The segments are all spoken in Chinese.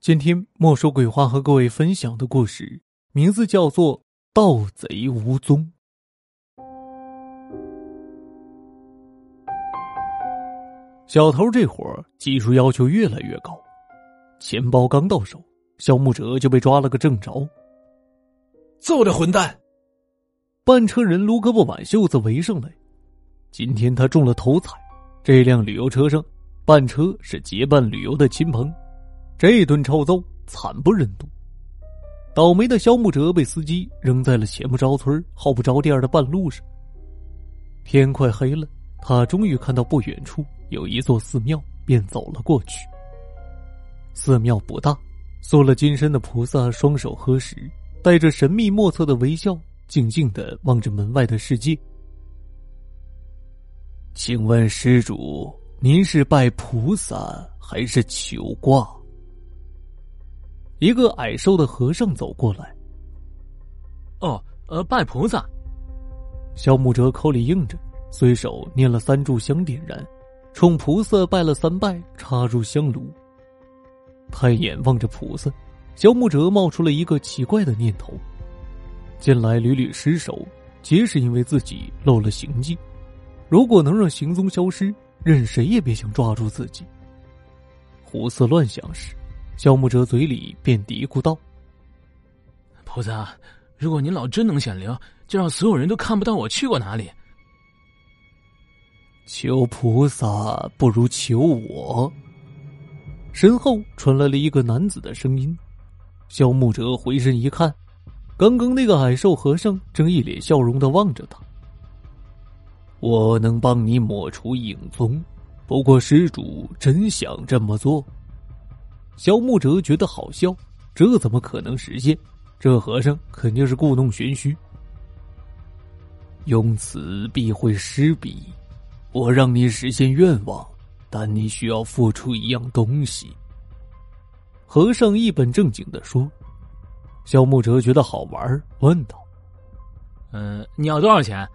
今天莫说鬼话和各位分享的故事，名字叫做《盗贼无踪》。小偷这会儿技术要求越来越高，钱包刚到手，肖木哲就被抓了个正着。揍这混蛋！半车人撸胳膊挽袖子围上来。今天他中了头彩，这辆旅游车上半车是结伴旅游的亲朋，这顿臭揍惨不忍睹。倒霉的肖木哲被司机扔在了前不着村后不着店的半路上。天快黑了，他终于看到不远处有一座寺庙，便走了过去。寺庙不大，塑了金身的菩萨双手合十，带着神秘莫测的微笑，静静的望着门外的世界。请问施主，您是拜菩萨还是求卦？一个矮瘦的和尚走过来。哦，呃，拜菩萨。萧木哲口里应着，随手念了三炷香，点燃，冲菩萨拜了三拜，插入香炉。抬眼望着菩萨，萧木哲冒出了一个奇怪的念头：近来屡屡失手，皆是因为自己漏了行迹。如果能让行踪消失，任谁也别想抓住自己。胡思乱想时，肖木哲嘴里便嘀咕道：“菩萨，如果您老真能显灵，就让所有人都看不到我去过哪里。”求菩萨不如求我。身后传来了一个男子的声音。萧木哲回身一看，刚刚那个矮瘦和尚正一脸笑容的望着他。我能帮你抹除影踪，不过施主真想这么做？肖木哲觉得好笑，这怎么可能实现？这和尚肯定是故弄玄虚。用此必会失彼，我让你实现愿望，但你需要付出一样东西。和尚一本正经的说。肖木哲觉得好玩，问道：“嗯，你要多少钱？”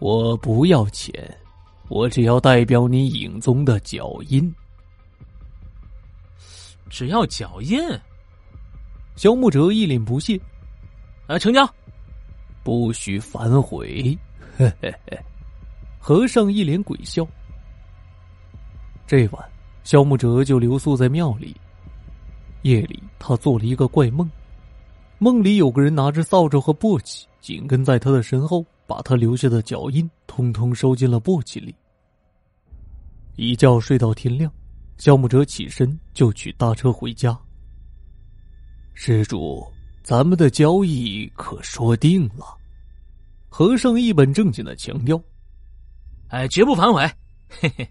我不要钱，我只要代表你影踪的脚印。只要脚印。肖木哲一脸不屑。啊，成交。不许反悔。嘿嘿嘿。和尚一脸鬼笑。这晚，肖木哲就留宿在庙里。夜里，他做了一个怪梦，梦里有个人拿着扫帚和簸箕，紧跟在他的身后。把他留下的脚印通通收进了簸箕里。一觉睡到天亮，肖木哲起身就去搭车回家。施主，咱们的交易可说定了。和尚一本正经的强调：“哎，绝不反悔。”嘿嘿。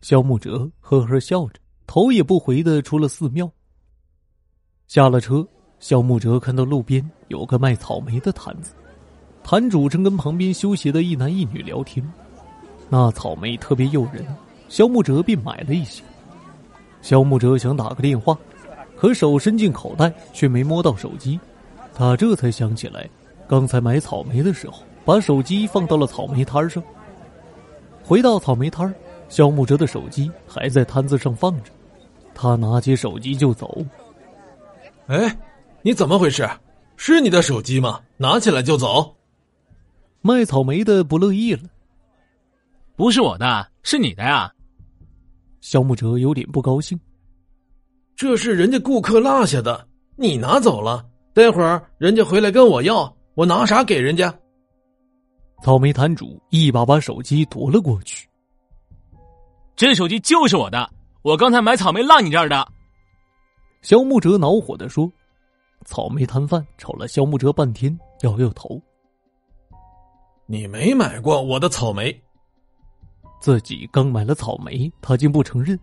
肖木哲呵呵笑着，头也不回的出了寺庙。下了车，肖木哲看到路边有个卖草莓的摊子。摊主正跟旁边修鞋的一男一女聊天，那草莓特别诱人，肖木哲便买了一些。肖木哲想打个电话，可手伸进口袋却没摸到手机，他这才想起来，刚才买草莓的时候把手机放到了草莓摊上。回到草莓摊肖木哲的手机还在摊子上放着，他拿起手机就走。哎，你怎么回事？是你的手机吗？拿起来就走。卖草莓的不乐意了，不是我的，是你的呀。肖木哲有点不高兴，这是人家顾客落下的，你拿走了，待会儿人家回来跟我要，我拿啥给人家？草莓摊主一把把手机夺了过去，这手机就是我的，我刚才买草莓落你这儿的。肖木哲恼火的说，草莓摊贩瞅了肖木哲半天，摇摇头。你没买过我的草莓，自己刚买了草莓，他竟不承认，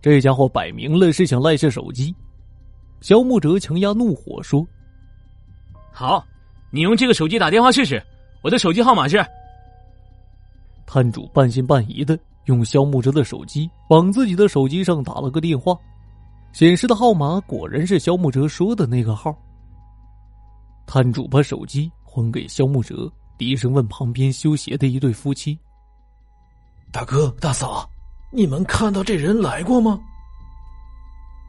这家伙摆明了是想赖下手机。肖木哲强压怒火说：“好，你用这个手机打电话试试，我的手机号码是。”摊主半信半疑的用肖木哲的手机往自己的手机上打了个电话，显示的号码果然是肖木哲说的那个号。摊主把手机还给肖木哲。低声问旁边修鞋的一对夫妻：“大哥大嫂，你们看到这人来过吗？”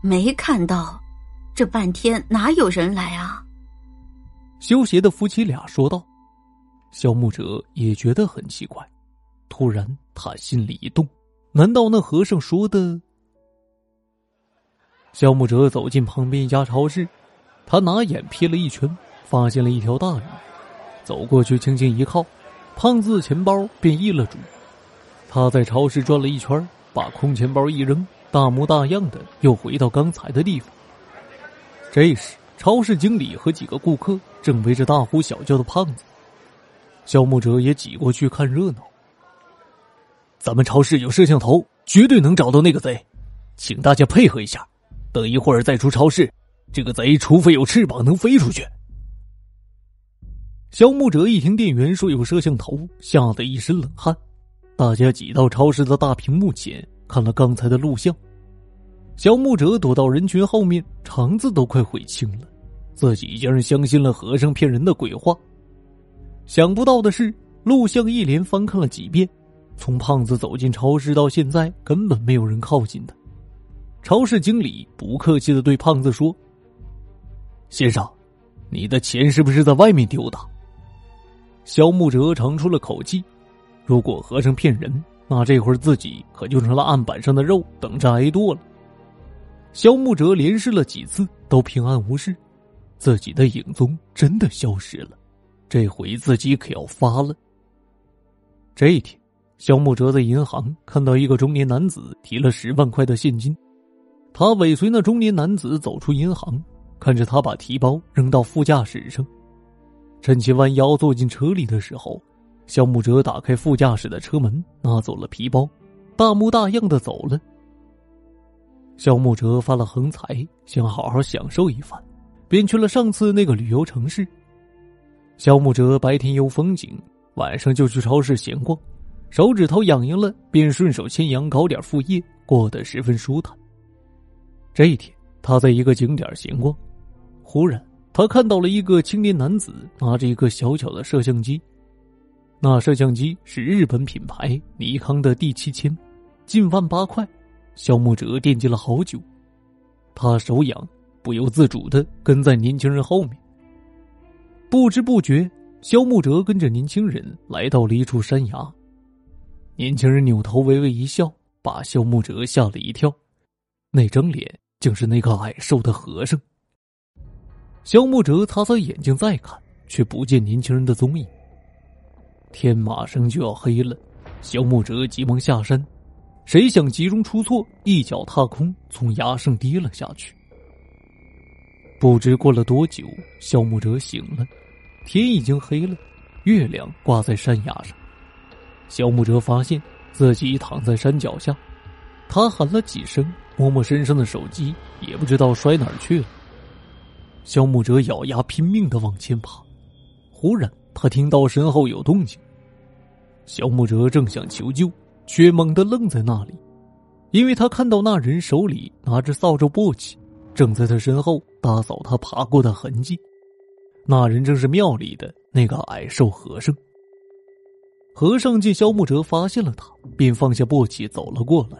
没看到，这半天哪有人来啊？修鞋的夫妻俩说道。肖牧者也觉得很奇怪，突然他心里一动，难道那和尚说的？肖牧者走进旁边一家超市，他拿眼瞥了一圈，发现了一条大鱼，走过去轻轻一靠，胖子钱包便易了主。他在超市转了一圈，把空钱包一扔，大模大样的又回到刚才的地方。这时，超市经理和几个顾客正围着大呼小叫的胖子。肖木哲也挤过去看热闹。咱们超市有摄像头，绝对能找到那个贼，请大家配合一下。等一会儿再出超市，这个贼除非有翅膀能飞出去。肖木哲一听店员说有摄像头，吓得一身冷汗。大家挤到超市的大屏幕前看了刚才的录像。肖木哲躲到人群后面，肠子都快悔青了，自己竟然相信了和尚骗人的鬼话。想不到的是，录像一连翻看了几遍，从胖子走进超市到现在，根本没有人靠近他。超市经理不客气的对胖子说：“先生，你的钱是不是在外面丢的？”肖木哲长出了口气：“如果和尚骗人，那这会儿自己可就成了案板上的肉，等着挨剁了。”肖木哲连试了几次，都平安无事，自己的影踪真的消失了。这回自己可要发了。这一天，肖木哲在银行看到一个中年男子提了十万块的现金，他尾随那中年男子走出银行，看着他把提包扔到副驾驶上，趁其弯腰坐进车里的时候，肖木哲打开副驾驶的车门，拿走了皮包，大模大样的走了。肖木哲发了横财，想好好享受一番，便去了上次那个旅游城市。肖木哲白天游风景，晚上就去超市闲逛，手指头痒痒了，便顺手牵羊搞点副业，过得十分舒坦。这一天，他在一个景点闲逛，忽然他看到了一个青年男子拿着一个小巧的摄像机，那摄像机是日本品牌尼康的 D 七千，近万八块。肖木哲惦记了好久，他手痒，不由自主的跟在年轻人后面。不知不觉，肖木哲跟着年轻人来到了一处山崖。年轻人扭头微微一笑，把肖木哲吓了一跳。那张脸竟是那个矮瘦的和尚。肖木哲擦擦眼睛再看，却不见年轻人的踪影。天马上就要黑了，肖木哲急忙下山，谁想急中出错，一脚踏空，从崖上跌了下去。不知过了多久，肖木哲醒了，天已经黑了，月亮挂在山崖上。肖木哲发现自己躺在山脚下，他喊了几声，摸摸身上的手机，也不知道摔哪儿去了。肖木哲咬牙拼命的往前爬，忽然他听到身后有动静。萧木哲正想求救，却猛地愣在那里，因为他看到那人手里拿着扫帚簸箕。正在他身后打扫他爬过的痕迹，那人正是庙里的那个矮瘦和尚。和尚见萧木哲发现了他，便放下簸箕走了过来。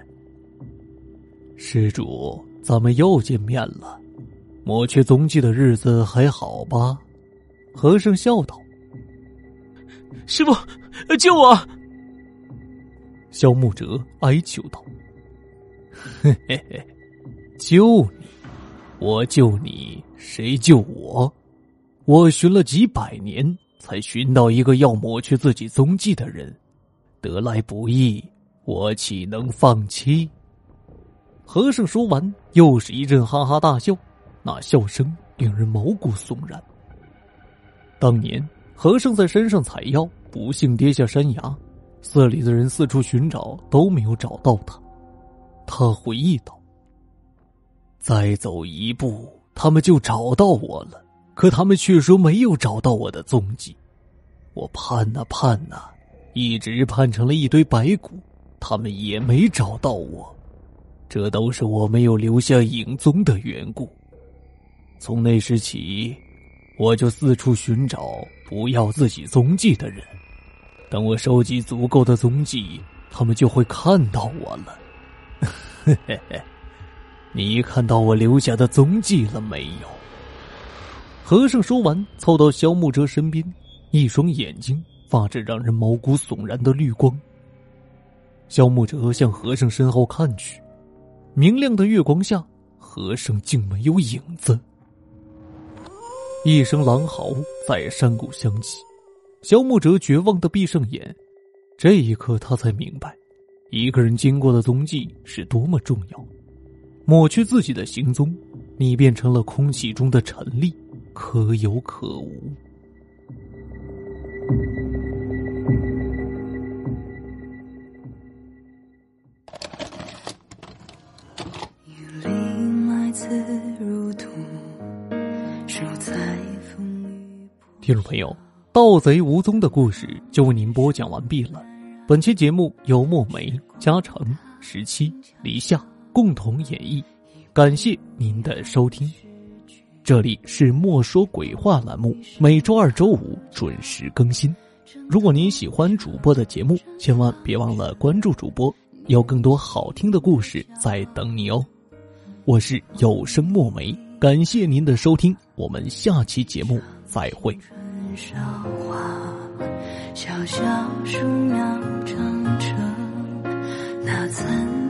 施主，咱们又见面了，抹去踪迹的日子还好吧？和尚笑道：“师傅，救我！”萧木哲哀求道：“嘿嘿嘿，救你。”我救你，谁救我？我寻了几百年，才寻到一个要抹去自己踪迹的人，得来不易，我岂能放弃？和尚说完，又是一阵哈哈大笑，那笑声令人毛骨悚然。当年和尚在山上采药，不幸跌下山崖，寺里的人四处寻找，都没有找到他。他回忆道。再走一步，他们就找到我了。可他们却说没有找到我的踪迹。我盼呐盼呐，一直盼成了一堆白骨，他们也没找到我。这都是我没有留下影踪的缘故。从那时起，我就四处寻找不要自己踪迹的人。等我收集足够的踪迹，他们就会看到我了。嘿嘿嘿。你看到我留下的踪迹了没有？和尚说完，凑到萧木哲身边，一双眼睛发着让人毛骨悚然的绿光。萧木哲向和尚身后看去，明亮的月光下，和尚竟没有影子。一声狼嚎在山谷响起，萧木哲绝望的闭上眼。这一刻，他才明白，一个人经过的踪迹是多么重要。抹去自己的行踪，你变成了空气中的尘粒。可有可无。听众朋友，盗贼无踪的故事就为您播讲完毕了。本期节目由墨梅、嘉诚、十七、黎夏共同演绎，感谢您的收听。这里是莫说鬼话栏目，每周二、周五准时更新。如果您喜欢主播的节目，千万别忘了关注主播，有更多好听的故事在等你哦。我是有声墨梅，感谢您的收听，我们下期节目再会。韶华小小树苗长成那曾